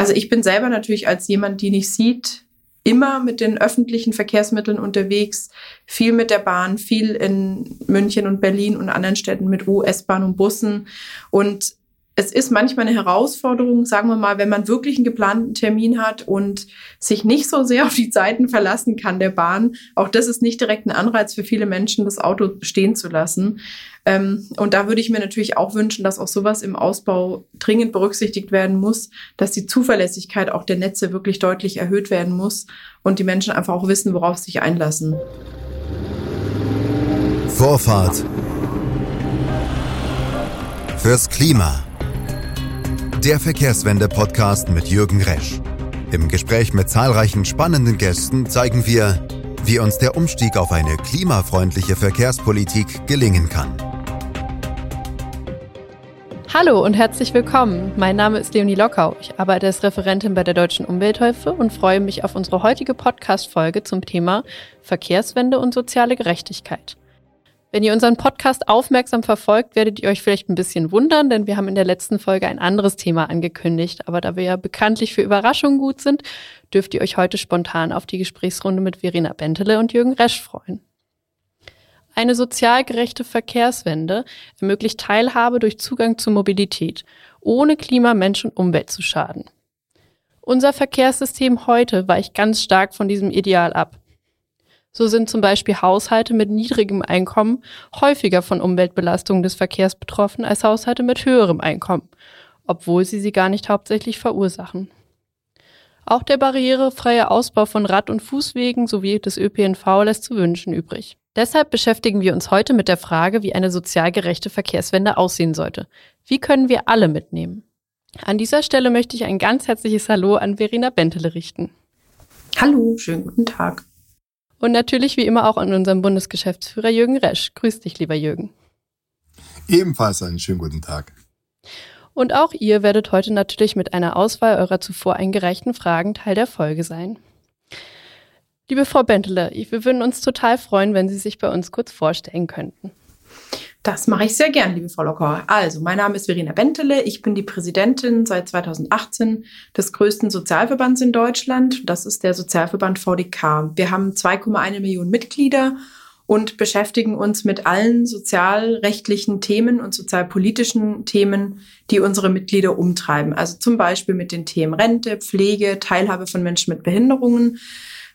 Also ich bin selber natürlich als jemand, die nicht sieht, immer mit den öffentlichen Verkehrsmitteln unterwegs, viel mit der Bahn, viel in München und Berlin und anderen Städten mit US-Bahn und Bussen. Und es ist manchmal eine Herausforderung, sagen wir mal, wenn man wirklich einen geplanten Termin hat und sich nicht so sehr auf die Zeiten verlassen kann der Bahn. Auch das ist nicht direkt ein Anreiz für viele Menschen, das Auto stehen zu lassen. Ähm, und da würde ich mir natürlich auch wünschen, dass auch sowas im Ausbau dringend berücksichtigt werden muss, dass die Zuverlässigkeit auch der Netze wirklich deutlich erhöht werden muss und die Menschen einfach auch wissen, worauf sie sich einlassen. Vorfahrt fürs Klima. Der Verkehrswende-Podcast mit Jürgen Resch. Im Gespräch mit zahlreichen spannenden Gästen zeigen wir, wie uns der Umstieg auf eine klimafreundliche Verkehrspolitik gelingen kann. Hallo und herzlich willkommen. Mein Name ist Leonie Lockau. Ich arbeite als Referentin bei der Deutschen Umwelthilfe und freue mich auf unsere heutige Podcast-Folge zum Thema Verkehrswende und soziale Gerechtigkeit. Wenn ihr unseren Podcast aufmerksam verfolgt, werdet ihr euch vielleicht ein bisschen wundern, denn wir haben in der letzten Folge ein anderes Thema angekündigt. Aber da wir ja bekanntlich für Überraschungen gut sind, dürft ihr euch heute spontan auf die Gesprächsrunde mit Verena Bentele und Jürgen Resch freuen. Eine sozial gerechte Verkehrswende ermöglicht Teilhabe durch Zugang zur Mobilität, ohne Klima, Mensch und Umwelt zu schaden. Unser Verkehrssystem heute weicht ganz stark von diesem Ideal ab. So sind zum Beispiel Haushalte mit niedrigem Einkommen häufiger von Umweltbelastungen des Verkehrs betroffen als Haushalte mit höherem Einkommen, obwohl sie sie gar nicht hauptsächlich verursachen. Auch der barrierefreie Ausbau von Rad- und Fußwegen sowie des ÖPNV lässt zu wünschen übrig. Deshalb beschäftigen wir uns heute mit der Frage, wie eine sozial gerechte Verkehrswende aussehen sollte. Wie können wir alle mitnehmen? An dieser Stelle möchte ich ein ganz herzliches Hallo an Verena Bentele richten. Hallo, schönen guten Tag. Und natürlich wie immer auch an unseren Bundesgeschäftsführer Jürgen Resch. Grüß dich, lieber Jürgen. Ebenfalls einen schönen guten Tag. Und auch ihr werdet heute natürlich mit einer Auswahl eurer zuvor eingereichten Fragen Teil der Folge sein. Liebe Frau Bentele, wir würden uns total freuen, wenn Sie sich bei uns kurz vorstellen könnten. Das mache ich sehr gern, liebe Frau Locker. Also, mein Name ist Verena Bentele. Ich bin die Präsidentin seit 2018 des größten Sozialverbands in Deutschland. Das ist der Sozialverband VDK. Wir haben 2,1 Millionen Mitglieder und beschäftigen uns mit allen sozialrechtlichen Themen und sozialpolitischen Themen, die unsere Mitglieder umtreiben. Also zum Beispiel mit den Themen Rente, Pflege, Teilhabe von Menschen mit Behinderungen,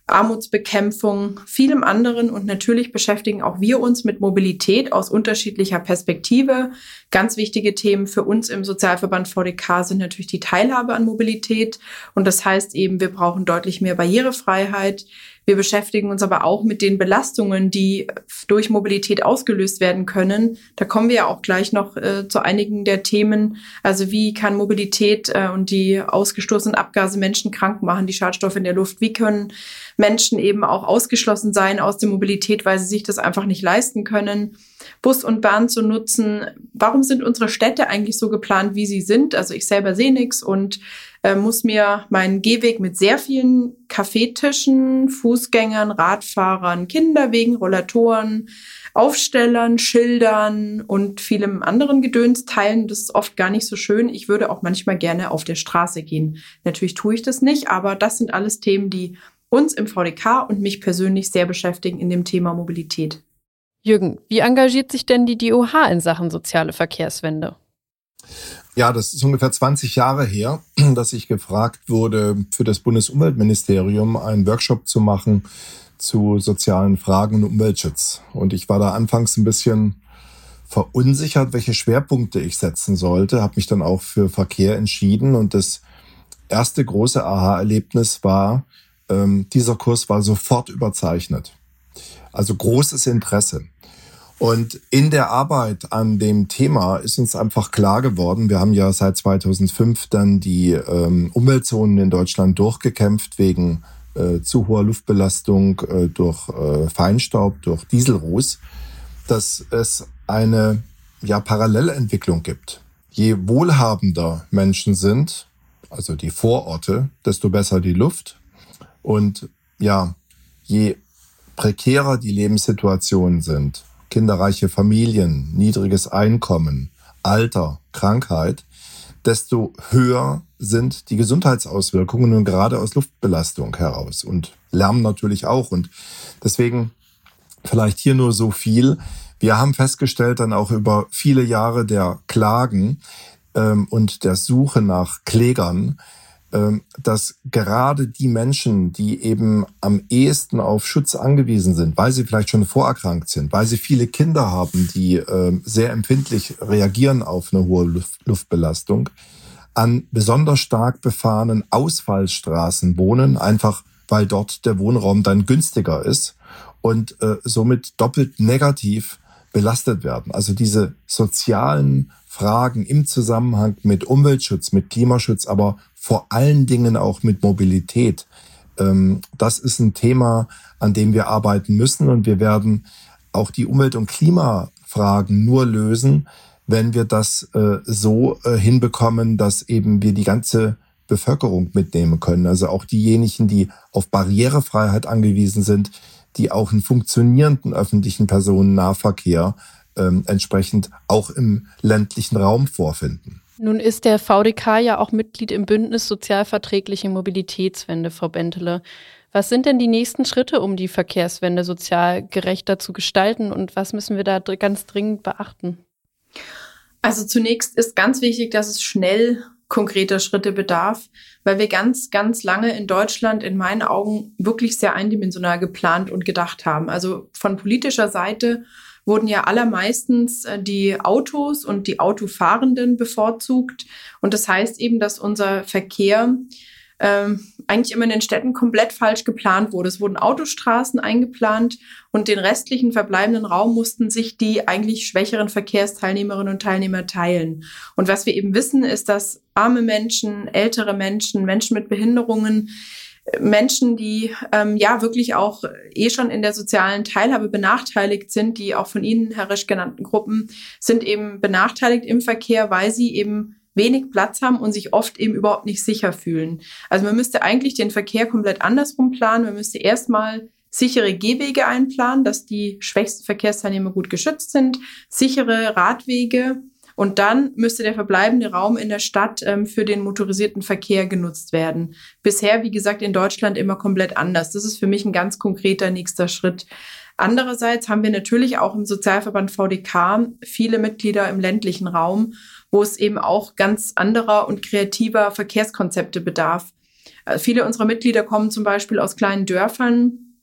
Armutsbekämpfung, vielem anderen. Und natürlich beschäftigen auch wir uns mit Mobilität aus unterschiedlicher Perspektive. Ganz wichtige Themen für uns im Sozialverband VDK sind natürlich die Teilhabe an Mobilität. Und das heißt eben, wir brauchen deutlich mehr Barrierefreiheit. Wir beschäftigen uns aber auch mit den Belastungen, die durch Mobilität ausgelöst werden können. Da kommen wir ja auch gleich noch äh, zu einigen der Themen. Also wie kann Mobilität äh, und die ausgestoßenen Abgase Menschen krank machen, die Schadstoffe in der Luft? Wie können Menschen eben auch ausgeschlossen sein aus der Mobilität, weil sie sich das einfach nicht leisten können? Bus und Bahn zu nutzen. Warum sind unsere Städte eigentlich so geplant, wie sie sind? Also ich selber sehe nichts und äh, muss mir meinen Gehweg mit sehr vielen Kaffeetischen, Fußgängern, Radfahrern, Kinderwegen, Rollatoren, Aufstellern, Schildern und vielem anderen Gedöns teilen. Das ist oft gar nicht so schön. Ich würde auch manchmal gerne auf der Straße gehen. Natürlich tue ich das nicht, aber das sind alles Themen, die uns im VDK und mich persönlich sehr beschäftigen in dem Thema Mobilität. Jürgen, wie engagiert sich denn die DOH in Sachen soziale Verkehrswende? Ja, das ist ungefähr 20 Jahre her, dass ich gefragt wurde, für das Bundesumweltministerium einen Workshop zu machen zu sozialen Fragen und Umweltschutz. Und ich war da anfangs ein bisschen verunsichert, welche Schwerpunkte ich setzen sollte, habe mich dann auch für Verkehr entschieden. Und das erste große Aha-Erlebnis war, ähm, dieser Kurs war sofort überzeichnet. Also großes Interesse. Und in der Arbeit an dem Thema ist uns einfach klar geworden, wir haben ja seit 2005 dann die ähm, Umweltzonen in Deutschland durchgekämpft wegen äh, zu hoher Luftbelastung äh, durch äh, Feinstaub, durch Dieselruß, dass es eine ja, Parallelentwicklung gibt. Je wohlhabender Menschen sind, also die Vororte, desto besser die Luft. Und ja, je prekärer die Lebenssituationen sind, kinderreiche Familien, niedriges Einkommen, Alter, Krankheit, desto höher sind die Gesundheitsauswirkungen nun gerade aus Luftbelastung heraus und Lärm natürlich auch. Und deswegen vielleicht hier nur so viel. Wir haben festgestellt dann auch über viele Jahre der Klagen ähm, und der Suche nach Klägern, dass gerade die Menschen, die eben am ehesten auf Schutz angewiesen sind, weil sie vielleicht schon vorerkrankt sind, weil sie viele Kinder haben, die ähm, sehr empfindlich reagieren auf eine hohe Luftbelastung, an besonders stark befahrenen Ausfallstraßen wohnen, einfach weil dort der Wohnraum dann günstiger ist und äh, somit doppelt negativ belastet werden. Also diese sozialen Fragen im Zusammenhang mit Umweltschutz, mit Klimaschutz, aber vor allen Dingen auch mit Mobilität. Ähm, das ist ein Thema, an dem wir arbeiten müssen und wir werden auch die Umwelt- und Klimafragen nur lösen, wenn wir das äh, so äh, hinbekommen, dass eben wir die ganze Bevölkerung mitnehmen können. Also auch diejenigen, die auf Barrierefreiheit angewiesen sind, die auch einen funktionierenden öffentlichen Personennahverkehr ähm, entsprechend auch im ländlichen Raum vorfinden. Nun ist der VDK ja auch Mitglied im Bündnis Sozialverträgliche Mobilitätswende, Frau Bentele. Was sind denn die nächsten Schritte, um die Verkehrswende sozial gerechter zu gestalten und was müssen wir da ganz dringend beachten? Also zunächst ist ganz wichtig, dass es schnell konkreter Schritte bedarf, weil wir ganz, ganz lange in Deutschland in meinen Augen wirklich sehr eindimensional geplant und gedacht haben. Also von politischer Seite wurden ja allermeistens äh, die Autos und die Autofahrenden bevorzugt. Und das heißt eben, dass unser Verkehr ähm, eigentlich immer in den Städten komplett falsch geplant wurde. Es wurden Autostraßen eingeplant und den restlichen verbleibenden Raum mussten sich die eigentlich schwächeren Verkehrsteilnehmerinnen und Teilnehmer teilen. Und was wir eben wissen, ist, dass arme Menschen, ältere Menschen, Menschen mit Behinderungen, Menschen, die ähm, ja wirklich auch eh schon in der sozialen Teilhabe benachteiligt sind, die auch von Ihnen, Herr Resch, genannten Gruppen, sind eben benachteiligt im Verkehr, weil sie eben wenig Platz haben und sich oft eben überhaupt nicht sicher fühlen. Also man müsste eigentlich den Verkehr komplett andersrum planen. Man müsste erstmal sichere Gehwege einplanen, dass die schwächsten Verkehrsteilnehmer gut geschützt sind, sichere Radwege und dann müsste der verbleibende Raum in der Stadt ähm, für den motorisierten Verkehr genutzt werden. Bisher, wie gesagt, in Deutschland immer komplett anders. Das ist für mich ein ganz konkreter nächster Schritt. Andererseits haben wir natürlich auch im Sozialverband VDK viele Mitglieder im ländlichen Raum wo es eben auch ganz anderer und kreativer Verkehrskonzepte bedarf. Äh, viele unserer Mitglieder kommen zum Beispiel aus kleinen Dörfern,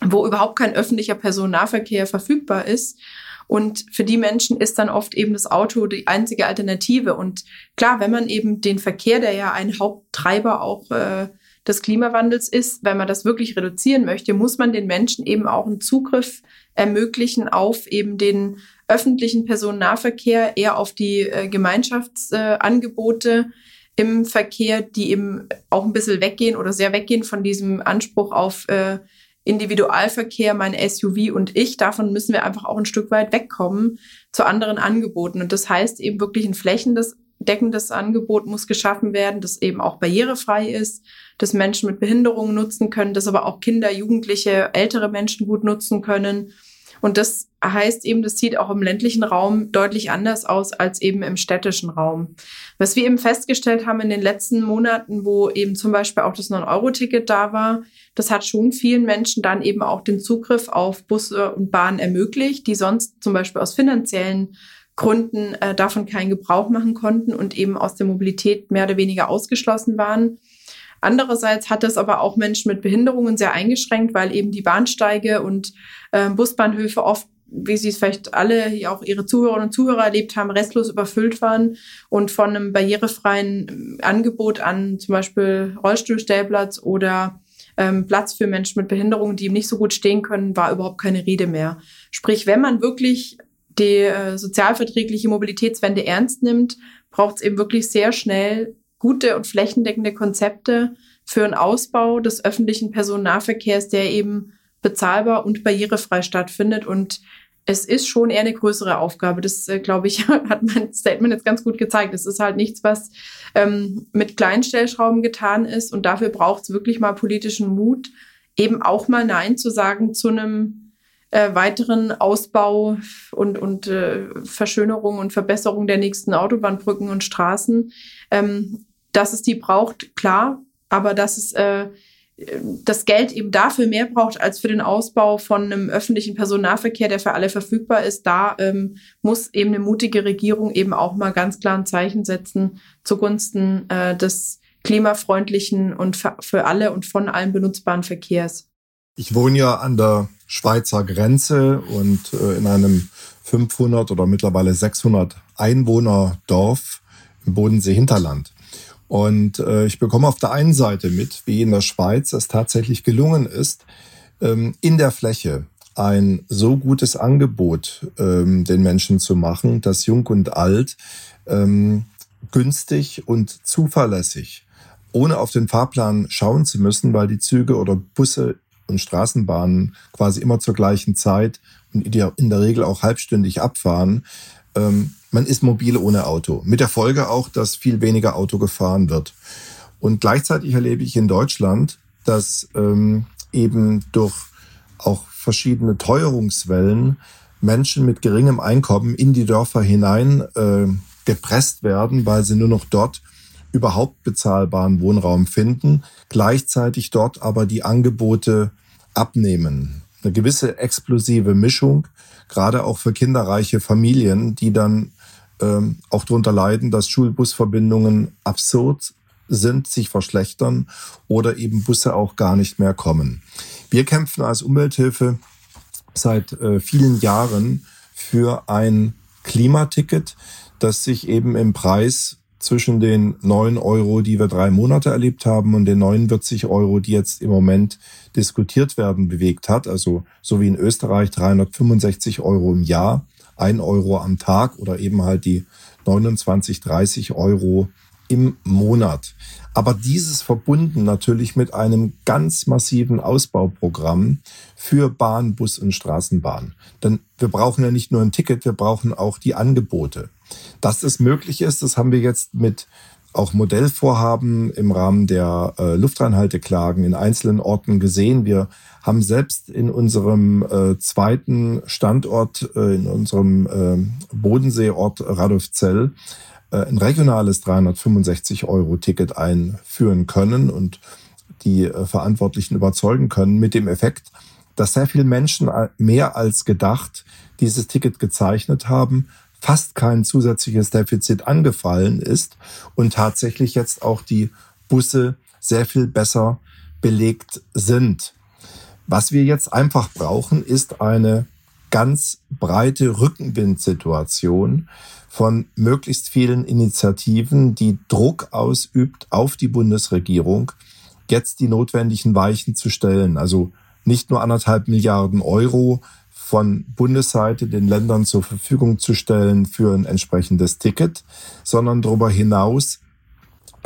wo überhaupt kein öffentlicher Personennahverkehr verfügbar ist. Und für die Menschen ist dann oft eben das Auto die einzige Alternative. Und klar, wenn man eben den Verkehr, der ja ein Haupttreiber auch äh, des Klimawandels ist, wenn man das wirklich reduzieren möchte, muss man den Menschen eben auch einen Zugriff ermöglichen auf eben den öffentlichen Personennahverkehr, eher auf die äh, Gemeinschaftsangebote äh, im Verkehr, die eben auch ein bisschen weggehen oder sehr weggehen von diesem Anspruch auf äh, Individualverkehr, mein SUV und ich. Davon müssen wir einfach auch ein Stück weit wegkommen zu anderen Angeboten. Und das heißt eben wirklich ein flächendeckendes Angebot muss geschaffen werden, das eben auch barrierefrei ist, das Menschen mit Behinderungen nutzen können, das aber auch Kinder, Jugendliche, ältere Menschen gut nutzen können und das heißt eben, das sieht auch im ländlichen Raum deutlich anders aus als eben im städtischen Raum. Was wir eben festgestellt haben in den letzten Monaten, wo eben zum Beispiel auch das 9-Euro-Ticket da war, das hat schon vielen Menschen dann eben auch den Zugriff auf Busse und Bahnen ermöglicht, die sonst zum Beispiel aus finanziellen Gründen äh, davon keinen Gebrauch machen konnten und eben aus der Mobilität mehr oder weniger ausgeschlossen waren. Andererseits hat es aber auch Menschen mit Behinderungen sehr eingeschränkt, weil eben die Bahnsteige und äh, Busbahnhöfe oft wie Sie es vielleicht alle, auch Ihre Zuhörerinnen und Zuhörer erlebt haben, restlos überfüllt waren und von einem barrierefreien Angebot an zum Beispiel Rollstuhlstellplatz oder ähm, Platz für Menschen mit Behinderungen, die eben nicht so gut stehen können, war überhaupt keine Rede mehr. Sprich, wenn man wirklich die äh, sozialverträgliche Mobilitätswende ernst nimmt, braucht es eben wirklich sehr schnell gute und flächendeckende Konzepte für einen Ausbau des öffentlichen Personennahverkehrs, der eben bezahlbar und barrierefrei stattfindet. Und es ist schon eher eine größere Aufgabe. Das, äh, glaube ich, hat mein Statement jetzt ganz gut gezeigt. Es ist halt nichts, was ähm, mit Kleinstellschrauben getan ist. Und dafür braucht es wirklich mal politischen Mut, eben auch mal Nein zu sagen zu einem äh, weiteren Ausbau und, und äh, Verschönerung und Verbesserung der nächsten Autobahnbrücken und Straßen. Ähm, dass es die braucht, klar, aber dass es äh, das Geld eben dafür mehr braucht als für den Ausbau von einem öffentlichen Personennahverkehr, der für alle verfügbar ist, da ähm, muss eben eine mutige Regierung eben auch mal ganz klar ein Zeichen setzen zugunsten äh, des klimafreundlichen und für alle und von allen benutzbaren Verkehrs. Ich wohne ja an der Schweizer Grenze und äh, in einem 500 oder mittlerweile 600 Einwohner Dorf im Bodensee Hinterland. Und äh, ich bekomme auf der einen Seite mit, wie in der Schweiz es tatsächlich gelungen ist, ähm, in der Fläche ein so gutes Angebot ähm, den Menschen zu machen, dass Jung und Alt ähm, günstig und zuverlässig, ohne auf den Fahrplan schauen zu müssen, weil die Züge oder Busse und Straßenbahnen quasi immer zur gleichen Zeit und in der Regel auch halbstündig abfahren, ähm, man ist mobil ohne Auto. Mit der Folge auch, dass viel weniger Auto gefahren wird. Und gleichzeitig erlebe ich in Deutschland, dass ähm, eben durch auch verschiedene Teuerungswellen Menschen mit geringem Einkommen in die Dörfer hinein äh, gepresst werden, weil sie nur noch dort überhaupt bezahlbaren Wohnraum finden, gleichzeitig dort aber die Angebote abnehmen. Eine gewisse explosive Mischung, gerade auch für kinderreiche Familien, die dann ähm, auch darunter leiden, dass Schulbusverbindungen absurd sind, sich verschlechtern oder eben Busse auch gar nicht mehr kommen. Wir kämpfen als Umwelthilfe seit äh, vielen Jahren für ein Klimaticket, das sich eben im Preis zwischen den neun Euro, die wir drei Monate erlebt haben, und den 49 Euro, die jetzt im Moment diskutiert werden, bewegt hat. Also so wie in Österreich 365 Euro im Jahr ein Euro am Tag oder eben halt die 29, 30 Euro im Monat. Aber dieses verbunden natürlich mit einem ganz massiven Ausbauprogramm für Bahn, Bus und Straßenbahn. Denn wir brauchen ja nicht nur ein Ticket, wir brauchen auch die Angebote. Dass es möglich ist, das haben wir jetzt mit auch Modellvorhaben im Rahmen der äh, Luftreinhalteklagen in einzelnen Orten gesehen. Wir haben selbst in unserem äh, zweiten Standort, äh, in unserem äh, Bodenseeort Radolfzell, äh, ein regionales 365-Euro-Ticket einführen können und die äh, Verantwortlichen überzeugen können mit dem Effekt, dass sehr viele Menschen mehr als gedacht dieses Ticket gezeichnet haben, fast kein zusätzliches Defizit angefallen ist und tatsächlich jetzt auch die Busse sehr viel besser belegt sind. Was wir jetzt einfach brauchen, ist eine ganz breite Rückenwindsituation von möglichst vielen Initiativen, die Druck ausübt auf die Bundesregierung, jetzt die notwendigen Weichen zu stellen. Also nicht nur anderthalb Milliarden Euro von Bundesseite den Ländern zur Verfügung zu stellen für ein entsprechendes Ticket, sondern darüber hinaus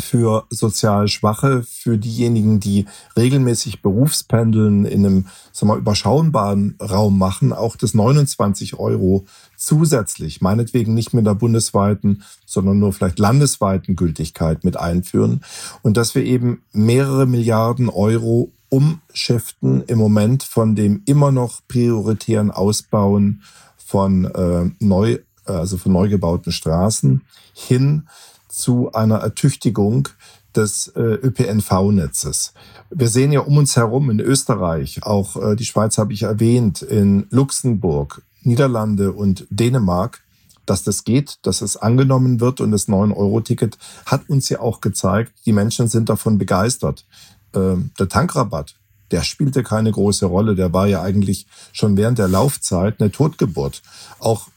für sozial Schwache, für diejenigen, die regelmäßig Berufspendeln in einem sagen wir, überschaubaren Raum machen, auch das 29 Euro zusätzlich, meinetwegen nicht mit der bundesweiten, sondern nur vielleicht landesweiten Gültigkeit mit einführen. Und dass wir eben mehrere Milliarden Euro umschiften im Moment von dem immer noch prioritären Ausbauen von äh, neu, also von neu gebauten Straßen hin zu einer Ertüchtigung des äh, ÖPNV-Netzes. Wir sehen ja um uns herum in Österreich, auch äh, die Schweiz habe ich erwähnt, in Luxemburg, Niederlande und Dänemark, dass das geht, dass es angenommen wird und das 9-Euro-Ticket hat uns ja auch gezeigt, die Menschen sind davon begeistert. Ähm, der Tankrabatt, der spielte keine große Rolle. Der war ja eigentlich schon während der Laufzeit eine Totgeburt. Auch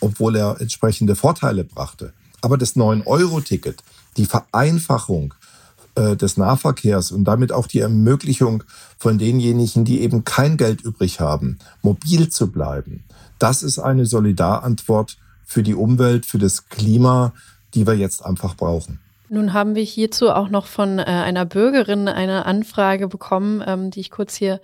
obwohl er entsprechende Vorteile brachte. Aber das 9-Euro-Ticket, die Vereinfachung äh, des Nahverkehrs und damit auch die Ermöglichung von denjenigen, die eben kein Geld übrig haben, mobil zu bleiben, das ist eine Solidarantwort für die Umwelt, für das Klima, die wir jetzt einfach brauchen. Nun haben wir hierzu auch noch von äh, einer Bürgerin eine Anfrage bekommen, ähm, die ich kurz hier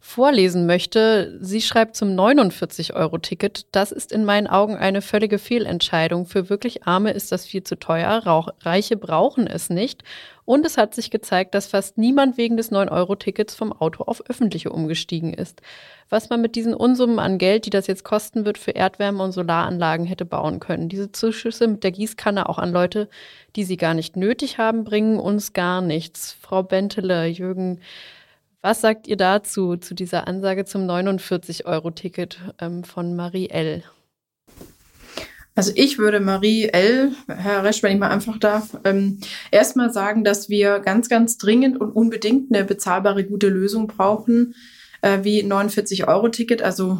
vorlesen möchte. Sie schreibt zum 49-Euro-Ticket, das ist in meinen Augen eine völlige Fehlentscheidung. Für wirklich Arme ist das viel zu teuer. Rauch Reiche brauchen es nicht. Und es hat sich gezeigt, dass fast niemand wegen des 9-Euro-Tickets vom Auto auf öffentliche umgestiegen ist. Was man mit diesen Unsummen an Geld, die das jetzt kosten wird, für Erdwärme- und Solaranlagen hätte bauen können. Diese Zuschüsse mit der Gießkanne auch an Leute, die sie gar nicht nötig haben, bringen uns gar nichts. Frau Bentele, Jürgen, was sagt ihr dazu, zu dieser Ansage zum 49-Euro-Ticket ähm, von Marie L.? Also ich würde Marie L., Herr Resch, wenn ich mal einfach darf, ähm, erstmal sagen, dass wir ganz, ganz dringend und unbedingt eine bezahlbare, gute Lösung brauchen, äh, wie 49-Euro-Ticket, also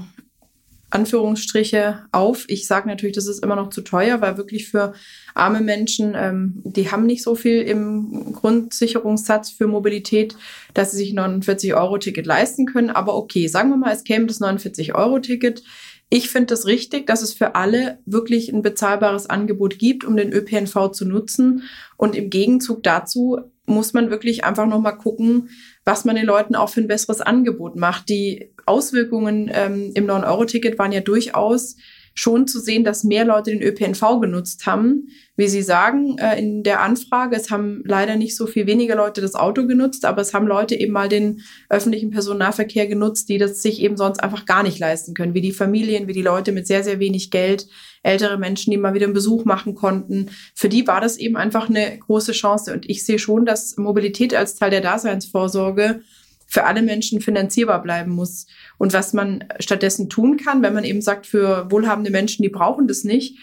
Anführungsstriche auf. Ich sage natürlich, das ist immer noch zu teuer, weil wirklich für arme Menschen, ähm, die haben nicht so viel im Grundsicherungssatz für Mobilität, dass sie sich 49-Euro-Ticket leisten können. Aber okay, sagen wir mal, es käme das 49-Euro-Ticket ich finde es das richtig, dass es für alle wirklich ein bezahlbares Angebot gibt, um den ÖPNV zu nutzen. Und im Gegenzug dazu muss man wirklich einfach nochmal gucken, was man den Leuten auch für ein besseres Angebot macht. Die Auswirkungen ähm, im 9-Euro-Ticket waren ja durchaus schon zu sehen, dass mehr Leute den ÖPNV genutzt haben. Wie Sie sagen äh, in der Anfrage, es haben leider nicht so viel weniger Leute das Auto genutzt, aber es haben Leute eben mal den öffentlichen Personennahverkehr genutzt, die das sich eben sonst einfach gar nicht leisten können, wie die Familien, wie die Leute mit sehr, sehr wenig Geld, ältere Menschen, die mal wieder einen Besuch machen konnten. Für die war das eben einfach eine große Chance. Und ich sehe schon, dass Mobilität als Teil der Daseinsvorsorge für alle Menschen finanzierbar bleiben muss. Und was man stattdessen tun kann, wenn man eben sagt, für wohlhabende Menschen, die brauchen das nicht,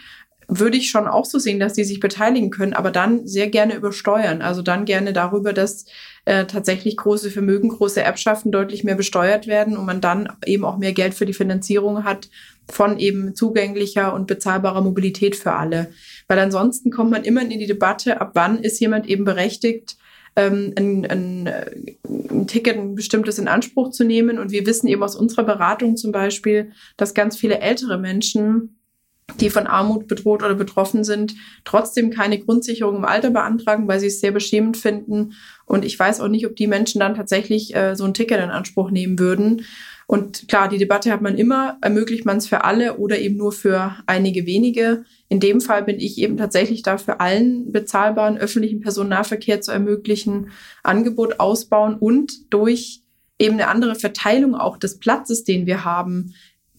würde ich schon auch so sehen, dass die sich beteiligen können, aber dann sehr gerne übersteuern. Also dann gerne darüber, dass äh, tatsächlich große Vermögen, große Erbschaften deutlich mehr besteuert werden und man dann eben auch mehr Geld für die Finanzierung hat von eben zugänglicher und bezahlbarer Mobilität für alle. Weil ansonsten kommt man immer in die Debatte, ab wann ist jemand eben berechtigt, ähm, ein, ein, ein Ticket, ein bestimmtes in Anspruch zu nehmen. Und wir wissen eben aus unserer Beratung zum Beispiel, dass ganz viele ältere Menschen die von Armut bedroht oder betroffen sind, trotzdem keine Grundsicherung im Alter beantragen, weil sie es sehr beschämend finden. Und ich weiß auch nicht, ob die Menschen dann tatsächlich äh, so ein Ticket in Anspruch nehmen würden. Und klar, die Debatte hat man immer, ermöglicht man es für alle oder eben nur für einige wenige. In dem Fall bin ich eben tatsächlich dafür, allen bezahlbaren öffentlichen Personennahverkehr zu ermöglichen, Angebot ausbauen und durch eben eine andere Verteilung auch des Platzes, den wir haben,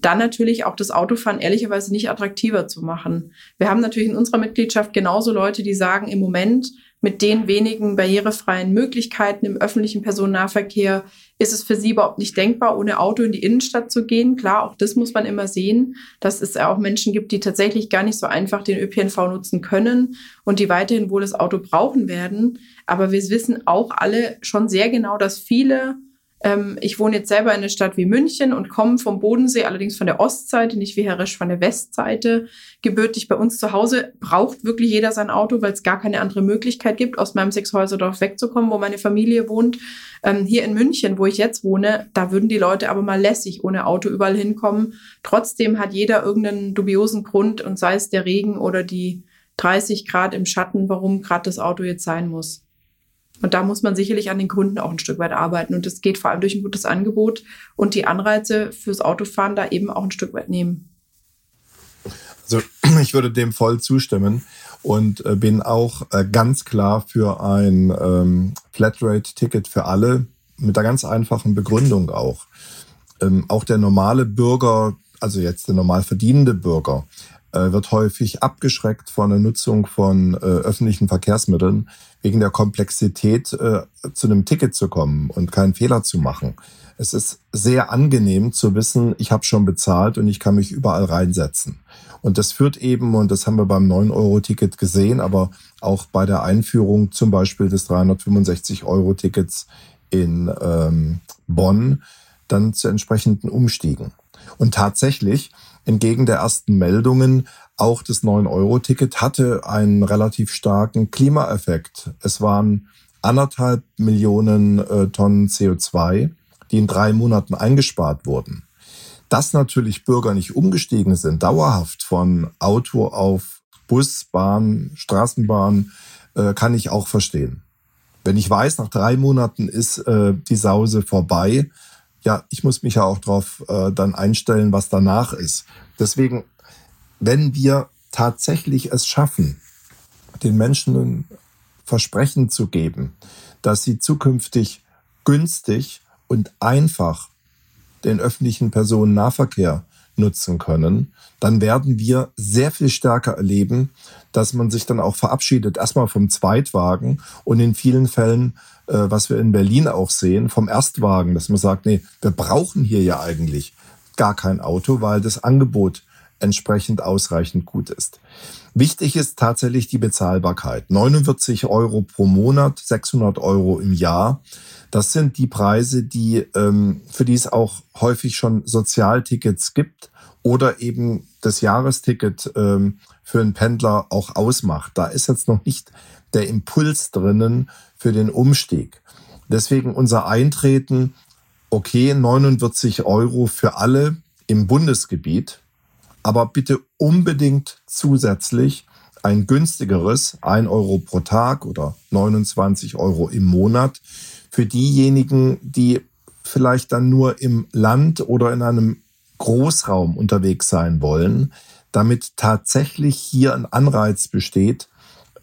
dann natürlich auch das Autofahren ehrlicherweise nicht attraktiver zu machen. Wir haben natürlich in unserer Mitgliedschaft genauso Leute, die sagen, im Moment mit den wenigen barrierefreien Möglichkeiten im öffentlichen Personennahverkehr ist es für sie überhaupt nicht denkbar, ohne Auto in die Innenstadt zu gehen. Klar, auch das muss man immer sehen, dass es auch Menschen gibt, die tatsächlich gar nicht so einfach den ÖPNV nutzen können und die weiterhin wohl das Auto brauchen werden. Aber wir wissen auch alle schon sehr genau, dass viele ähm, ich wohne jetzt selber in einer Stadt wie München und komme vom Bodensee, allerdings von der Ostseite, nicht wie Herr Resch von der Westseite. Gebürtig bei uns zu Hause braucht wirklich jeder sein Auto, weil es gar keine andere Möglichkeit gibt, aus meinem Sechshäuserdorf wegzukommen, wo meine Familie wohnt. Ähm, hier in München, wo ich jetzt wohne, da würden die Leute aber mal lässig ohne Auto überall hinkommen. Trotzdem hat jeder irgendeinen dubiosen Grund und sei es der Regen oder die 30 Grad im Schatten, warum gerade das Auto jetzt sein muss. Und da muss man sicherlich an den Gründen auch ein Stück weit arbeiten. Und das geht vor allem durch ein gutes Angebot und die Anreize fürs Autofahren da eben auch ein Stück weit nehmen. Also ich würde dem voll zustimmen und äh, bin auch äh, ganz klar für ein ähm, Flatrate-Ticket für alle mit einer ganz einfachen Begründung auch. Ähm, auch der normale Bürger, also jetzt der normal verdienende Bürger, äh, wird häufig abgeschreckt von der Nutzung von öffentlichen Verkehrsmitteln, wegen der Komplexität äh, zu einem Ticket zu kommen und keinen Fehler zu machen. Es ist sehr angenehm zu wissen, ich habe schon bezahlt und ich kann mich überall reinsetzen. Und das führt eben, und das haben wir beim 9-Euro-Ticket gesehen, aber auch bei der Einführung zum Beispiel des 365-Euro-Tickets in ähm, Bonn, dann zu entsprechenden Umstiegen. Und tatsächlich, entgegen der ersten Meldungen, auch das 9-Euro-Ticket hatte einen relativ starken Klimaeffekt. Es waren anderthalb Millionen äh, Tonnen CO2, die in drei Monaten eingespart wurden. Dass natürlich Bürger nicht umgestiegen sind, dauerhaft von Auto auf Bus, Bahn, Straßenbahn, äh, kann ich auch verstehen. Wenn ich weiß, nach drei Monaten ist äh, die Sause vorbei, ja, ich muss mich ja auch darauf äh, dann einstellen, was danach ist. Deswegen wenn wir tatsächlich es schaffen, den Menschen Versprechen zu geben, dass sie zukünftig günstig und einfach den öffentlichen Personennahverkehr nutzen können, dann werden wir sehr viel stärker erleben, dass man sich dann auch verabschiedet, erstmal vom Zweitwagen und in vielen Fällen, äh, was wir in Berlin auch sehen, vom Erstwagen, dass man sagt, nee, wir brauchen hier ja eigentlich gar kein Auto, weil das Angebot entsprechend ausreichend gut ist. Wichtig ist tatsächlich die Bezahlbarkeit. 49 Euro pro Monat, 600 Euro im Jahr. Das sind die Preise, die, ähm, für die es auch häufig schon Sozialtickets gibt oder eben das Jahresticket ähm, für einen Pendler auch ausmacht. Da ist jetzt noch nicht der Impuls drinnen für den Umstieg. Deswegen unser Eintreten, okay, 49 Euro für alle im Bundesgebiet aber bitte unbedingt zusätzlich ein günstigeres 1 Euro pro Tag oder 29 Euro im Monat für diejenigen, die vielleicht dann nur im Land oder in einem Großraum unterwegs sein wollen, damit tatsächlich hier ein Anreiz besteht,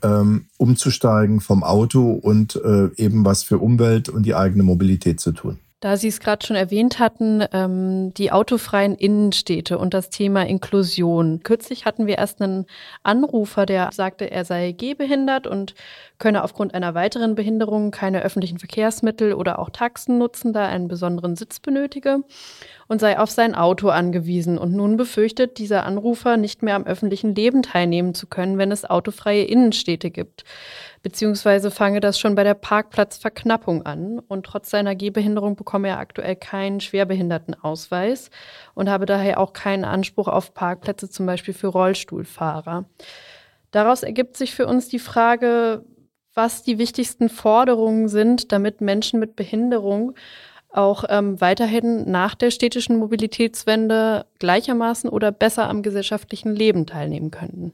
ähm, umzusteigen vom Auto und äh, eben was für Umwelt und die eigene Mobilität zu tun. Da Sie es gerade schon erwähnt hatten, ähm, die autofreien Innenstädte und das Thema Inklusion. Kürzlich hatten wir erst einen Anrufer, der sagte, er sei gehbehindert und könne aufgrund einer weiteren Behinderung keine öffentlichen Verkehrsmittel oder auch Taxen nutzen, da er einen besonderen Sitz benötige und sei auf sein Auto angewiesen. Und nun befürchtet dieser Anrufer, nicht mehr am öffentlichen Leben teilnehmen zu können, wenn es autofreie Innenstädte gibt beziehungsweise fange das schon bei der Parkplatzverknappung an. Und trotz seiner Gehbehinderung bekomme er aktuell keinen Schwerbehindertenausweis und habe daher auch keinen Anspruch auf Parkplätze, zum Beispiel für Rollstuhlfahrer. Daraus ergibt sich für uns die Frage, was die wichtigsten Forderungen sind, damit Menschen mit Behinderung auch ähm, weiterhin nach der städtischen Mobilitätswende gleichermaßen oder besser am gesellschaftlichen Leben teilnehmen könnten.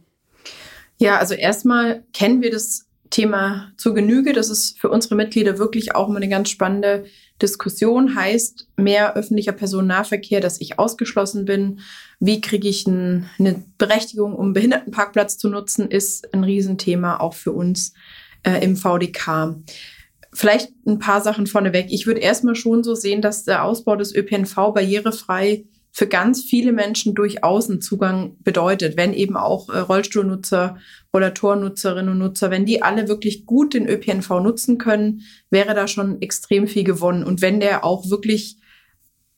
Ja, also erstmal kennen wir das Thema zur Genüge. Das ist für unsere Mitglieder wirklich auch immer eine ganz spannende Diskussion. Heißt mehr öffentlicher Personennahverkehr, dass ich ausgeschlossen bin. Wie kriege ich ein, eine Berechtigung, um Behindertenparkplatz zu nutzen, ist ein Riesenthema auch für uns äh, im VDK. Vielleicht ein paar Sachen vorneweg. Ich würde erstmal schon so sehen, dass der Ausbau des ÖPNV barrierefrei für ganz viele Menschen durchaus einen Zugang bedeutet, wenn eben auch äh, Rollstuhlnutzer oder Tornutzerinnen und Nutzer, wenn die alle wirklich gut den ÖPNV nutzen können, wäre da schon extrem viel gewonnen. Und wenn der auch wirklich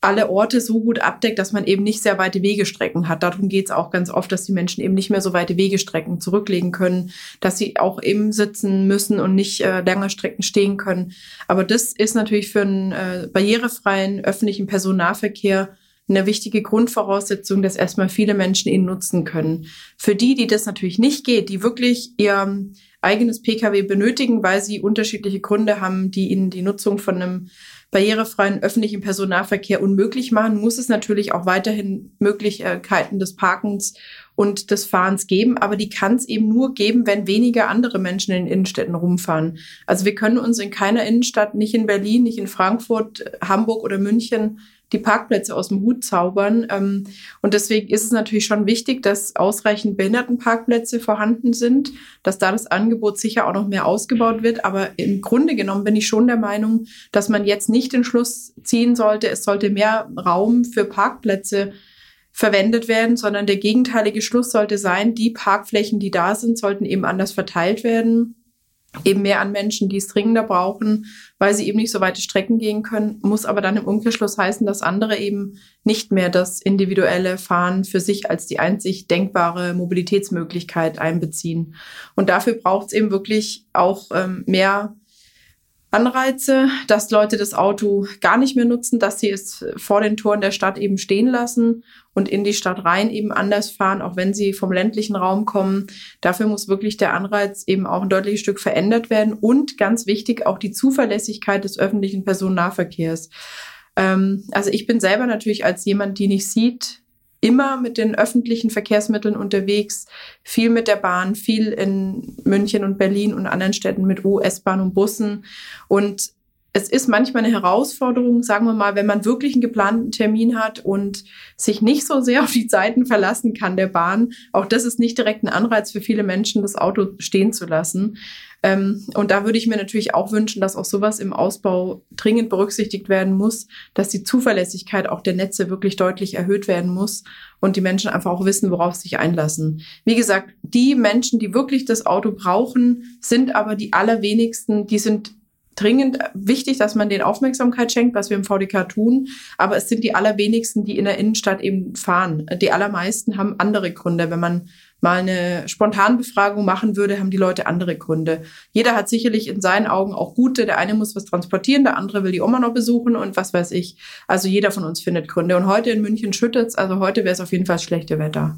alle Orte so gut abdeckt, dass man eben nicht sehr weite Wegestrecken hat. Darum geht es auch ganz oft, dass die Menschen eben nicht mehr so weite Wegestrecken zurücklegen können, dass sie auch eben sitzen müssen und nicht äh, lange Strecken stehen können. Aber das ist natürlich für einen äh, barrierefreien öffentlichen Personennahverkehr eine wichtige Grundvoraussetzung, dass erstmal viele Menschen ihn nutzen können. Für die, die das natürlich nicht geht, die wirklich ihr eigenes Pkw benötigen, weil sie unterschiedliche Gründe haben, die ihnen die Nutzung von einem barrierefreien öffentlichen Personennahverkehr unmöglich machen, muss es natürlich auch weiterhin Möglichkeiten des Parkens und des Fahrens geben, aber die kann es eben nur geben, wenn weniger andere Menschen in den Innenstädten rumfahren. Also wir können uns in keiner Innenstadt, nicht in Berlin, nicht in Frankfurt, Hamburg oder München die Parkplätze aus dem Hut zaubern. Ähm, und deswegen ist es natürlich schon wichtig, dass ausreichend Behindertenparkplätze vorhanden sind, dass da das Angebot sicher auch noch mehr ausgebaut wird. Aber im Grunde genommen bin ich schon der Meinung, dass man jetzt nicht den Schluss ziehen sollte, es sollte mehr Raum für Parkplätze verwendet werden, sondern der gegenteilige Schluss sollte sein, die Parkflächen, die da sind, sollten eben anders verteilt werden eben mehr an Menschen, die es dringender brauchen, weil sie eben nicht so weite Strecken gehen können, muss aber dann im Umkehrschluss heißen, dass andere eben nicht mehr das individuelle Fahren für sich als die einzig denkbare Mobilitätsmöglichkeit einbeziehen. Und dafür braucht es eben wirklich auch ähm, mehr Anreize, dass Leute das Auto gar nicht mehr nutzen, dass sie es vor den Toren der Stadt eben stehen lassen und in die Stadt rein eben anders fahren, auch wenn sie vom ländlichen Raum kommen. Dafür muss wirklich der Anreiz eben auch ein deutliches Stück verändert werden und ganz wichtig auch die Zuverlässigkeit des öffentlichen Personennahverkehrs. Ähm, also ich bin selber natürlich als jemand, die nicht sieht, immer mit den öffentlichen Verkehrsmitteln unterwegs, viel mit der Bahn, viel in München und Berlin und anderen Städten mit U, S-Bahn und Bussen. Und es ist manchmal eine Herausforderung, sagen wir mal, wenn man wirklich einen geplanten Termin hat und sich nicht so sehr auf die Zeiten verlassen kann der Bahn. Auch das ist nicht direkt ein Anreiz für viele Menschen, das Auto stehen zu lassen. Ähm, und da würde ich mir natürlich auch wünschen, dass auch sowas im Ausbau dringend berücksichtigt werden muss, dass die Zuverlässigkeit auch der Netze wirklich deutlich erhöht werden muss und die Menschen einfach auch wissen, worauf sie sich einlassen. Wie gesagt, die Menschen, die wirklich das Auto brauchen, sind aber die allerwenigsten, die sind dringend wichtig, dass man den Aufmerksamkeit schenkt, was wir im VDK tun. Aber es sind die allerwenigsten, die in der Innenstadt eben fahren. Die allermeisten haben andere Gründe. Wenn man mal eine Spontanbefragung machen würde, haben die Leute andere Gründe. Jeder hat sicherlich in seinen Augen auch gute. Der eine muss was transportieren, der andere will die Oma noch besuchen und was weiß ich. Also jeder von uns findet Gründe. Und heute in München schüttet's. Also heute wäre es auf jeden Fall schlechte Wetter.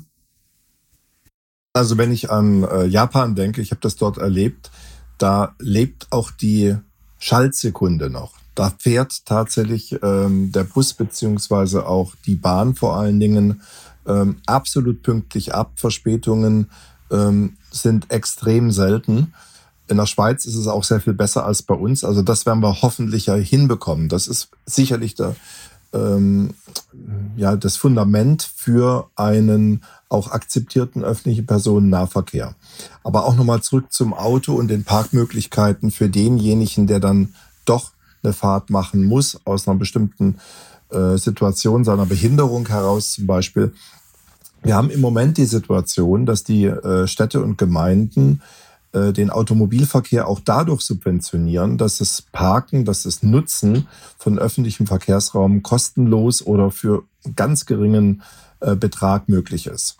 Also wenn ich an äh, Japan denke, ich habe das dort erlebt, da lebt auch die Schaltsekunde noch. Da fährt tatsächlich ähm, der Bus beziehungsweise auch die Bahn vor allen Dingen ähm, absolut pünktlich ab. Verspätungen ähm, sind extrem selten. In der Schweiz ist es auch sehr viel besser als bei uns. Also das werden wir hoffentlich ja hinbekommen. Das ist sicherlich der, ähm, ja, das Fundament für einen auch akzeptierten öffentlichen Personennahverkehr. Aber auch nochmal zurück zum Auto und den Parkmöglichkeiten für denjenigen, der dann doch eine Fahrt machen muss aus einer bestimmten äh, Situation seiner Behinderung heraus zum Beispiel. Wir haben im Moment die Situation, dass die äh, Städte und Gemeinden äh, den Automobilverkehr auch dadurch subventionieren, dass das Parken, dass das Nutzen von öffentlichem Verkehrsraum kostenlos oder für ganz geringen äh, Betrag möglich ist.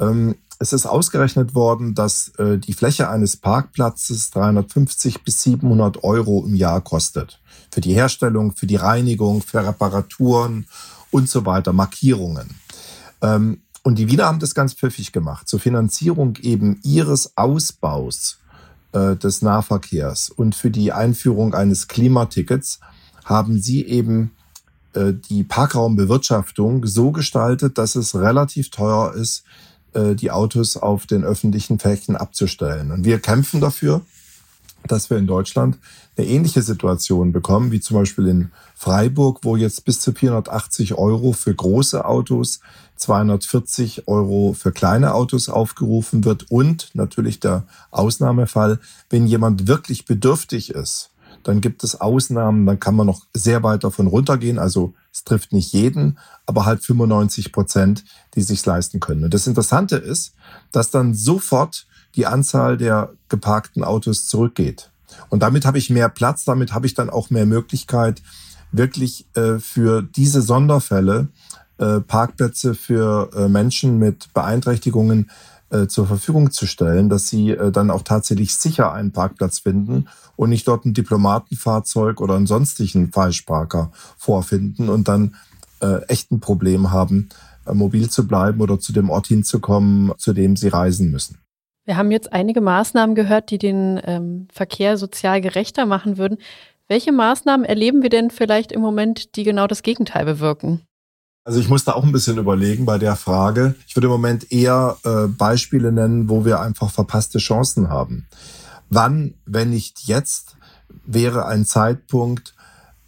Ähm, es ist ausgerechnet worden, dass äh, die Fläche eines Parkplatzes 350 bis 700 Euro im Jahr kostet. Für die Herstellung, für die Reinigung, für Reparaturen und so weiter, Markierungen. Ähm, und die Wiener haben das ganz pfiffig gemacht. Zur Finanzierung eben ihres Ausbaus äh, des Nahverkehrs und für die Einführung eines Klimatickets haben sie eben äh, die Parkraumbewirtschaftung so gestaltet, dass es relativ teuer ist, äh, die Autos auf den öffentlichen Flächen abzustellen. Und wir kämpfen dafür, dass wir in Deutschland eine ähnliche Situation bekommen, wie zum Beispiel in Freiburg, wo jetzt bis zu 480 Euro für große Autos, 240 Euro für kleine Autos aufgerufen wird und natürlich der Ausnahmefall, wenn jemand wirklich bedürftig ist, dann gibt es Ausnahmen, dann kann man noch sehr weit davon runtergehen. Also es trifft nicht jeden, aber halt 95 Prozent, die sich leisten können. Und das Interessante ist, dass dann sofort die Anzahl der geparkten Autos zurückgeht. Und damit habe ich mehr Platz, damit habe ich dann auch mehr Möglichkeit, wirklich äh, für diese Sonderfälle äh, Parkplätze für äh, Menschen mit Beeinträchtigungen äh, zur Verfügung zu stellen, dass sie äh, dann auch tatsächlich sicher einen Parkplatz finden und nicht dort ein Diplomatenfahrzeug oder einen sonstigen Falschparker vorfinden und dann äh, echt ein Problem haben, mobil zu bleiben oder zu dem Ort hinzukommen, zu dem sie reisen müssen. Wir haben jetzt einige Maßnahmen gehört, die den ähm, Verkehr sozial gerechter machen würden. Welche Maßnahmen erleben wir denn vielleicht im Moment, die genau das Gegenteil bewirken? Also ich musste auch ein bisschen überlegen bei der Frage. Ich würde im Moment eher äh, Beispiele nennen, wo wir einfach verpasste Chancen haben. Wann, wenn nicht jetzt, wäre ein Zeitpunkt,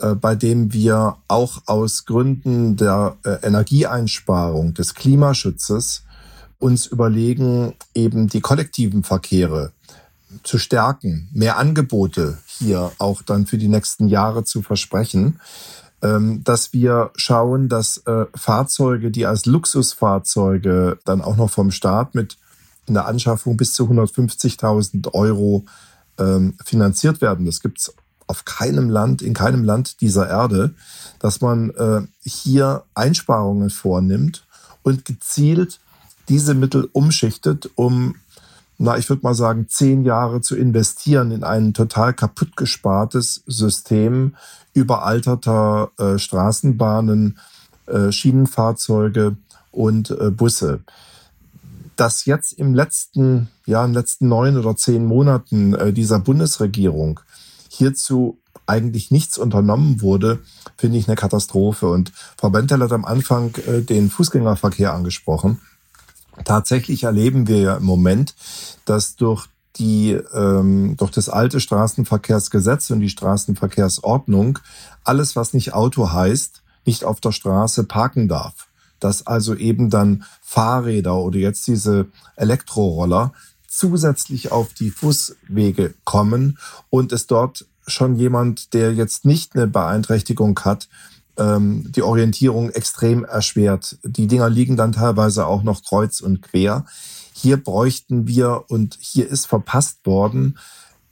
äh, bei dem wir auch aus Gründen der äh, Energieeinsparung, des Klimaschutzes uns überlegen, eben die kollektiven Verkehre zu stärken, mehr Angebote hier auch dann für die nächsten Jahre zu versprechen. Ähm, dass wir schauen, dass äh, Fahrzeuge, die als Luxusfahrzeuge dann auch noch vom Staat mit in der Anschaffung bis zu 150.000 Euro ähm, finanziert werden. Das gibt es auf keinem Land, in keinem Land dieser Erde, dass man äh, hier Einsparungen vornimmt und gezielt diese Mittel umschichtet, um na, ich würde mal sagen, zehn Jahre zu investieren in ein total kaputt gespartes System überalterter äh, Straßenbahnen, äh, Schienenfahrzeuge und äh, Busse. Dass jetzt im letzten, ja, in den letzten neun oder zehn Monaten äh, dieser Bundesregierung hierzu eigentlich nichts unternommen wurde, finde ich eine Katastrophe. Und Frau Bentel hat am Anfang äh, den Fußgängerverkehr angesprochen. Tatsächlich erleben wir ja im Moment, dass durch die ähm, durch das alte Straßenverkehrsgesetz und die Straßenverkehrsordnung alles, was nicht Auto heißt, nicht auf der Straße parken darf. Dass also eben dann Fahrräder oder jetzt diese Elektroroller zusätzlich auf die Fußwege kommen und es dort schon jemand, der jetzt nicht eine Beeinträchtigung hat, ähm, die Orientierung extrem erschwert. Die Dinger liegen dann teilweise auch noch kreuz und quer. Hier bräuchten wir, und hier ist verpasst worden,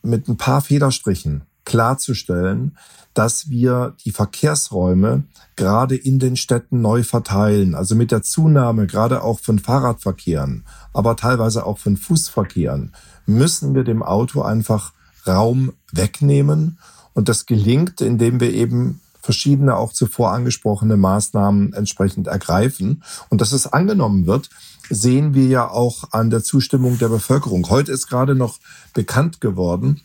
mit ein paar Federstrichen klarzustellen, dass wir die Verkehrsräume gerade in den Städten neu verteilen. Also mit der Zunahme gerade auch von Fahrradverkehren, aber teilweise auch von Fußverkehren, müssen wir dem Auto einfach Raum wegnehmen. Und das gelingt, indem wir eben verschiedene auch zuvor angesprochene Maßnahmen entsprechend ergreifen. Und dass es angenommen wird, sehen wir ja auch an der Zustimmung der Bevölkerung. Heute ist gerade noch bekannt geworden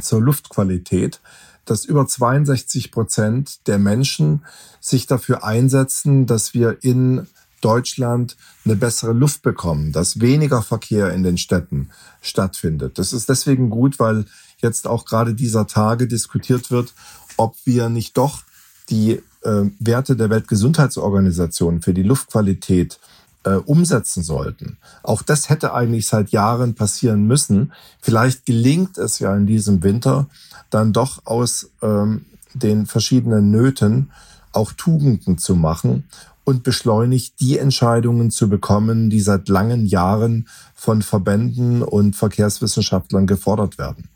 zur Luftqualität, dass über 62 Prozent der Menschen sich dafür einsetzen, dass wir in Deutschland eine bessere Luft bekommen, dass weniger Verkehr in den Städten stattfindet. Das ist deswegen gut, weil jetzt auch gerade dieser Tage diskutiert wird, ob wir nicht doch die äh, Werte der Weltgesundheitsorganisation für die Luftqualität äh, umsetzen sollten. Auch das hätte eigentlich seit Jahren passieren müssen. Vielleicht gelingt es ja in diesem Winter dann doch aus ähm, den verschiedenen Nöten auch Tugenden zu machen und beschleunigt die Entscheidungen zu bekommen, die seit langen Jahren von Verbänden und Verkehrswissenschaftlern gefordert werden.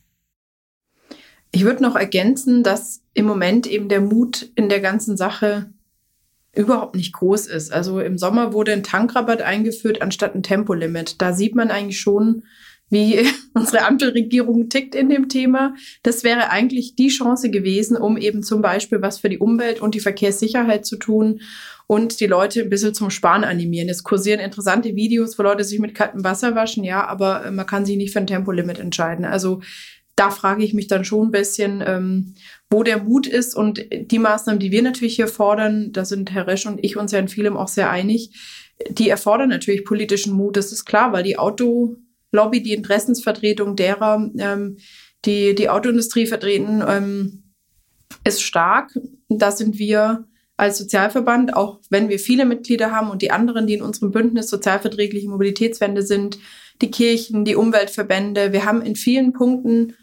Ich würde noch ergänzen, dass im Moment eben der Mut in der ganzen Sache überhaupt nicht groß ist. Also im Sommer wurde ein Tankrabatt eingeführt anstatt ein Tempolimit. Da sieht man eigentlich schon, wie unsere Ampelregierung tickt in dem Thema. Das wäre eigentlich die Chance gewesen, um eben zum Beispiel was für die Umwelt und die Verkehrssicherheit zu tun und die Leute ein bisschen zum Sparen animieren. Es kursieren interessante Videos, wo Leute sich mit kaltem Wasser waschen, ja, aber man kann sich nicht für ein Tempolimit entscheiden. Also da frage ich mich dann schon ein bisschen, ähm, wo der Mut ist und die Maßnahmen, die wir natürlich hier fordern, da sind Herr Resch und ich uns ja in vielem auch sehr einig, die erfordern natürlich politischen Mut, das ist klar, weil die Autolobby, die Interessensvertretung derer, ähm, die die Autoindustrie vertreten, ähm, ist stark. Da sind wir als Sozialverband, auch wenn wir viele Mitglieder haben und die anderen, die in unserem Bündnis sozialverträgliche Mobilitätswende sind, die Kirchen, die Umweltverbände, wir haben in vielen Punkten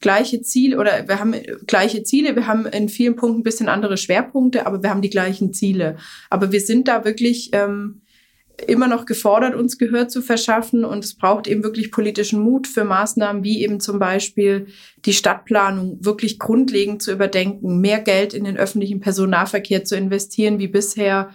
gleiche Ziele oder wir haben gleiche Ziele, wir haben in vielen Punkten ein bisschen andere Schwerpunkte, aber wir haben die gleichen Ziele. Aber wir sind da wirklich ähm, immer noch gefordert, uns Gehör zu verschaffen und es braucht eben wirklich politischen Mut für Maßnahmen wie eben zum Beispiel die Stadtplanung wirklich grundlegend zu überdenken, mehr Geld in den öffentlichen Personennahverkehr zu investieren wie bisher,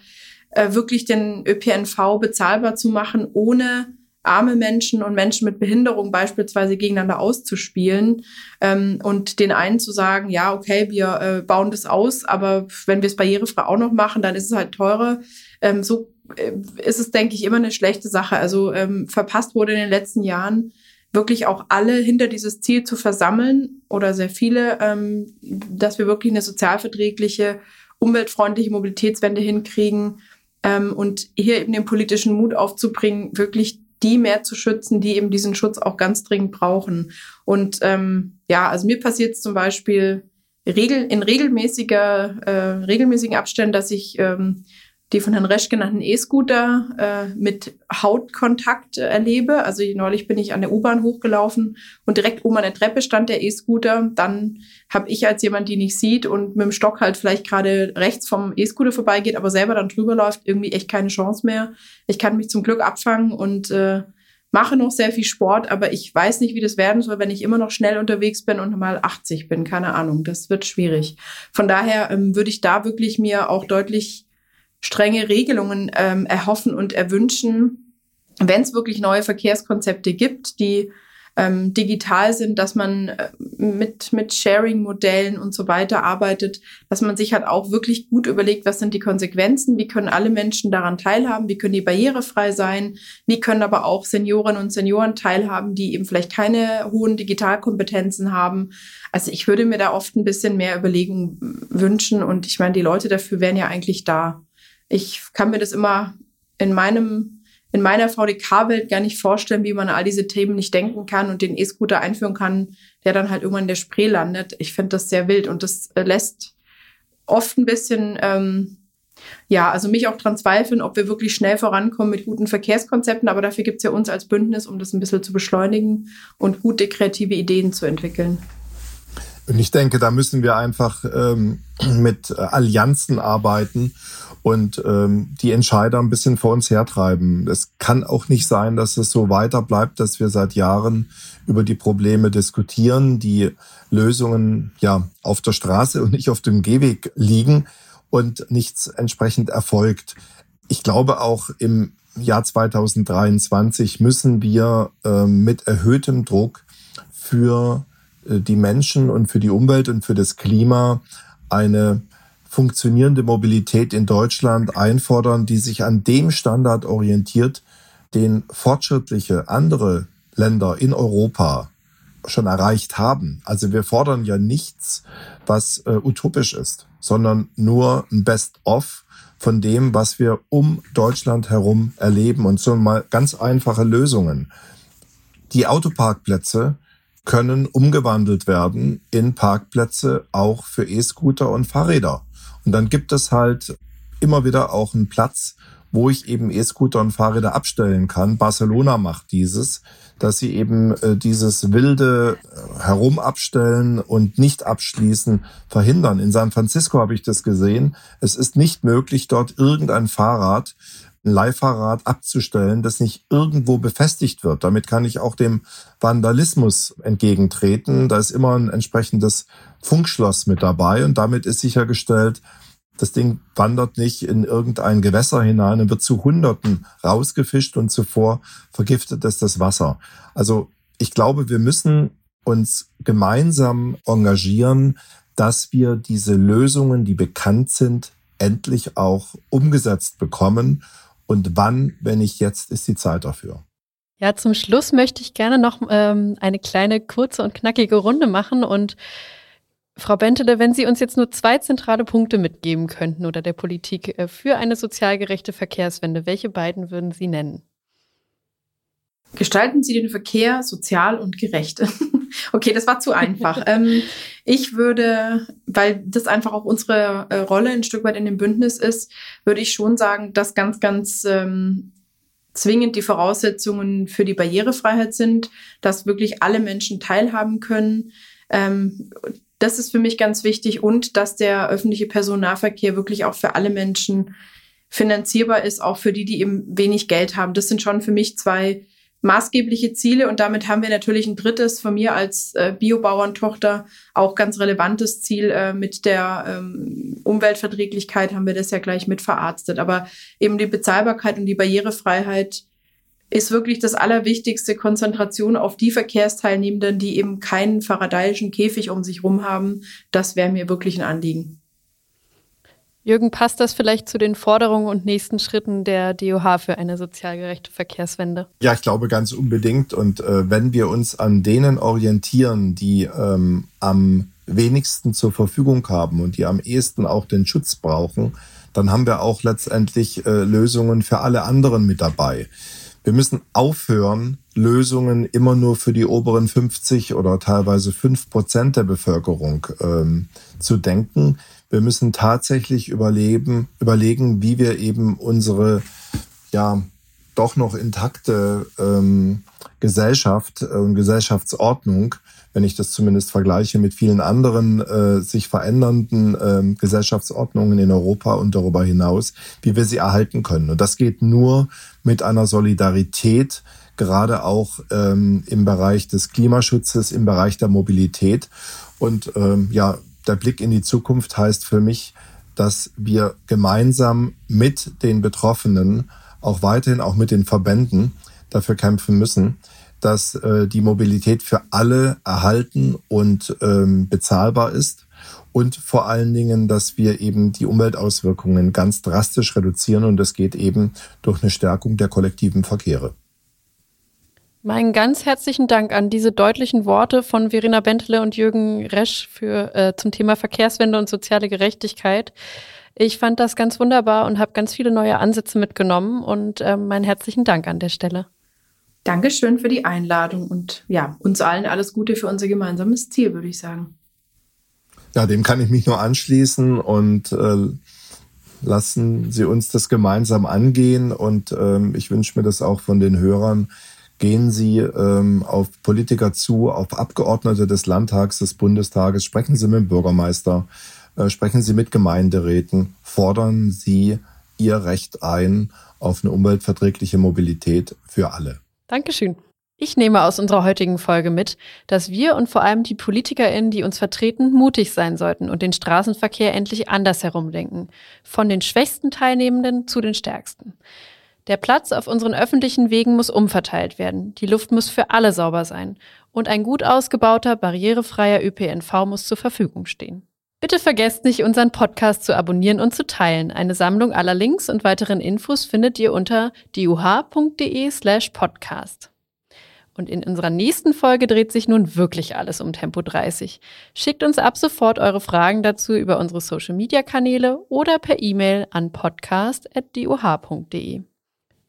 äh, wirklich den ÖPNV bezahlbar zu machen, ohne arme Menschen und Menschen mit Behinderung beispielsweise gegeneinander auszuspielen ähm, und den einen zu sagen, ja, okay, wir äh, bauen das aus, aber wenn wir es barrierefrei auch noch machen, dann ist es halt teurer. Ähm, so äh, ist es, denke ich, immer eine schlechte Sache. Also ähm, verpasst wurde in den letzten Jahren wirklich auch alle hinter dieses Ziel zu versammeln oder sehr viele, ähm, dass wir wirklich eine sozialverträgliche, umweltfreundliche Mobilitätswende hinkriegen ähm, und hier eben den politischen Mut aufzubringen, wirklich die mehr zu schützen, die eben diesen Schutz auch ganz dringend brauchen. Und ähm, ja, also mir passiert es zum Beispiel regel, in regelmäßiger, äh, regelmäßigen Abständen, dass ich ähm, die von Herrn Resch genannten E-Scooter äh, mit Hautkontakt äh, erlebe. Also neulich bin ich an der U-Bahn hochgelaufen und direkt oben an der Treppe stand der E-Scooter. Dann habe ich als jemand, die nicht sieht und mit dem Stock halt vielleicht gerade rechts vom E-Scooter vorbeigeht, aber selber dann drüber läuft, irgendwie echt keine Chance mehr. Ich kann mich zum Glück abfangen und äh, mache noch sehr viel Sport, aber ich weiß nicht, wie das werden soll, wenn ich immer noch schnell unterwegs bin und mal 80 bin. Keine Ahnung, das wird schwierig. Von daher ähm, würde ich da wirklich mir auch deutlich strenge Regelungen ähm, erhoffen und erwünschen, wenn es wirklich neue Verkehrskonzepte gibt, die ähm, digital sind, dass man äh, mit, mit Sharing-Modellen und so weiter arbeitet, dass man sich halt auch wirklich gut überlegt, was sind die Konsequenzen, wie können alle Menschen daran teilhaben, wie können die barrierefrei sein, wie können aber auch Seniorinnen und Senioren teilhaben, die eben vielleicht keine hohen Digitalkompetenzen haben. Also ich würde mir da oft ein bisschen mehr Überlegung wünschen und ich meine, die Leute dafür wären ja eigentlich da ich kann mir das immer in meinem in meiner VDK-Welt gar nicht vorstellen, wie man all diese Themen nicht denken kann und den E-Scooter einführen kann, der dann halt irgendwann in der Spree landet. Ich finde das sehr wild und das äh, lässt oft ein bisschen, ähm, ja, also mich auch dran zweifeln, ob wir wirklich schnell vorankommen mit guten Verkehrskonzepten. Aber dafür gibt es ja uns als Bündnis, um das ein bisschen zu beschleunigen und gute kreative Ideen zu entwickeln. Und ich denke, da müssen wir einfach ähm, mit Allianzen arbeiten und ähm, die Entscheider ein bisschen vor uns hertreiben. Es kann auch nicht sein, dass es so weiter bleibt, dass wir seit Jahren über die Probleme diskutieren, die Lösungen ja auf der Straße und nicht auf dem Gehweg liegen und nichts entsprechend erfolgt. Ich glaube auch im Jahr 2023 müssen wir äh, mit erhöhtem Druck für äh, die Menschen und für die Umwelt und für das Klima eine funktionierende Mobilität in Deutschland einfordern, die sich an dem Standard orientiert, den fortschrittliche andere Länder in Europa schon erreicht haben. Also wir fordern ja nichts, was äh, utopisch ist, sondern nur ein Best-of von dem, was wir um Deutschland herum erleben und so mal ganz einfache Lösungen. Die Autoparkplätze können umgewandelt werden in Parkplätze auch für E-Scooter und Fahrräder. Und dann gibt es halt immer wieder auch einen Platz, wo ich eben E-Scooter und Fahrräder abstellen kann. Barcelona macht dieses, dass sie eben äh, dieses wilde äh, Herumabstellen und nicht abschließen verhindern. In San Francisco habe ich das gesehen. Es ist nicht möglich, dort irgendein Fahrrad ein Leihfahrrad abzustellen, das nicht irgendwo befestigt wird. Damit kann ich auch dem Vandalismus entgegentreten. Da ist immer ein entsprechendes Funkschloss mit dabei und damit ist sichergestellt, das Ding wandert nicht in irgendein Gewässer hinein und wird zu Hunderten rausgefischt und zuvor vergiftet es das Wasser. Also ich glaube, wir müssen uns gemeinsam engagieren, dass wir diese Lösungen, die bekannt sind, endlich auch umgesetzt bekommen und wann, wenn nicht jetzt, ist die Zeit dafür? Ja, zum Schluss möchte ich gerne noch ähm, eine kleine, kurze und knackige Runde machen. Und Frau Bentele, wenn Sie uns jetzt nur zwei zentrale Punkte mitgeben könnten oder der Politik äh, für eine sozial gerechte Verkehrswende, welche beiden würden Sie nennen? Gestalten Sie den Verkehr sozial und gerecht. okay, das war zu einfach. ähm, ich würde, weil das einfach auch unsere äh, Rolle ein Stück weit in dem Bündnis ist, würde ich schon sagen, dass ganz, ganz ähm, zwingend die Voraussetzungen für die Barrierefreiheit sind, dass wirklich alle Menschen teilhaben können. Ähm, das ist für mich ganz wichtig und dass der öffentliche Personennahverkehr wirklich auch für alle Menschen finanzierbar ist, auch für die, die eben wenig Geld haben. Das sind schon für mich zwei maßgebliche Ziele und damit haben wir natürlich ein drittes von mir als äh, Biobauerntochter auch ganz relevantes Ziel äh, mit der ähm, Umweltverträglichkeit haben wir das ja gleich mit verarztet. Aber eben die Bezahlbarkeit und die Barrierefreiheit ist wirklich das allerwichtigste Konzentration auf die Verkehrsteilnehmenden, die eben keinen faradayischen Käfig um sich rum haben. Das wäre mir wirklich ein Anliegen. Jürgen, passt das vielleicht zu den Forderungen und nächsten Schritten der DOH für eine sozial gerechte Verkehrswende? Ja, ich glaube ganz unbedingt. Und äh, wenn wir uns an denen orientieren, die ähm, am wenigsten zur Verfügung haben und die am ehesten auch den Schutz brauchen, dann haben wir auch letztendlich äh, Lösungen für alle anderen mit dabei. Wir müssen aufhören, Lösungen immer nur für die oberen 50 oder teilweise 5 Prozent der Bevölkerung ähm, zu denken. Wir müssen tatsächlich überleben, überlegen, wie wir eben unsere ja doch noch intakte ähm, Gesellschaft und äh, Gesellschaftsordnung, wenn ich das zumindest vergleiche mit vielen anderen äh, sich verändernden äh, Gesellschaftsordnungen in Europa und darüber hinaus, wie wir sie erhalten können. Und das geht nur mit einer Solidarität, gerade auch ähm, im Bereich des Klimaschutzes, im Bereich der Mobilität. Und ähm, ja, der Blick in die Zukunft heißt für mich, dass wir gemeinsam mit den Betroffenen, auch weiterhin auch mit den Verbänden dafür kämpfen müssen, dass äh, die Mobilität für alle erhalten und ähm, bezahlbar ist und vor allen Dingen, dass wir eben die Umweltauswirkungen ganz drastisch reduzieren und das geht eben durch eine Stärkung der kollektiven Verkehre. Meinen ganz herzlichen Dank an diese deutlichen Worte von Verena Bentele und Jürgen Resch für, äh, zum Thema Verkehrswende und soziale Gerechtigkeit. Ich fand das ganz wunderbar und habe ganz viele neue Ansätze mitgenommen und äh, meinen herzlichen Dank an der Stelle. Dankeschön für die Einladung und ja, uns allen alles Gute für unser gemeinsames Ziel, würde ich sagen. Ja, dem kann ich mich nur anschließen und äh, lassen Sie uns das gemeinsam angehen. Und ähm, ich wünsche mir das auch von den Hörern. Gehen Sie ähm, auf Politiker zu, auf Abgeordnete des Landtags, des Bundestages, sprechen Sie mit dem Bürgermeister, äh, sprechen Sie mit Gemeinderäten, fordern Sie Ihr Recht ein auf eine umweltverträgliche Mobilität für alle. Dankeschön. Ich nehme aus unserer heutigen Folge mit, dass wir und vor allem die PolitikerInnen, die uns vertreten, mutig sein sollten und den Straßenverkehr endlich anders herumdenken. Von den schwächsten Teilnehmenden zu den stärksten. Der Platz auf unseren öffentlichen Wegen muss umverteilt werden. Die Luft muss für alle sauber sein. Und ein gut ausgebauter, barrierefreier ÖPNV muss zur Verfügung stehen. Bitte vergesst nicht, unseren Podcast zu abonnieren und zu teilen. Eine Sammlung aller Links und weiteren Infos findet ihr unter diuh.de slash podcast. Und in unserer nächsten Folge dreht sich nun wirklich alles um Tempo 30. Schickt uns ab sofort eure Fragen dazu über unsere Social Media Kanäle oder per E-Mail an podcast.doh.de.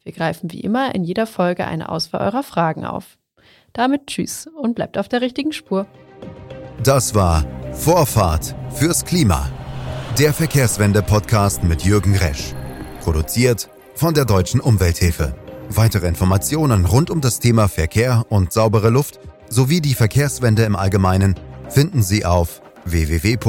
Wir greifen wie immer in jeder Folge eine Auswahl eurer Fragen auf. Damit tschüss und bleibt auf der richtigen Spur. Das war Vorfahrt fürs Klima. Der Verkehrswende-Podcast mit Jürgen Resch. Produziert von der Deutschen Umwelthilfe. Weitere Informationen rund um das Thema Verkehr und saubere Luft sowie die Verkehrswende im Allgemeinen finden Sie auf www.duh.de.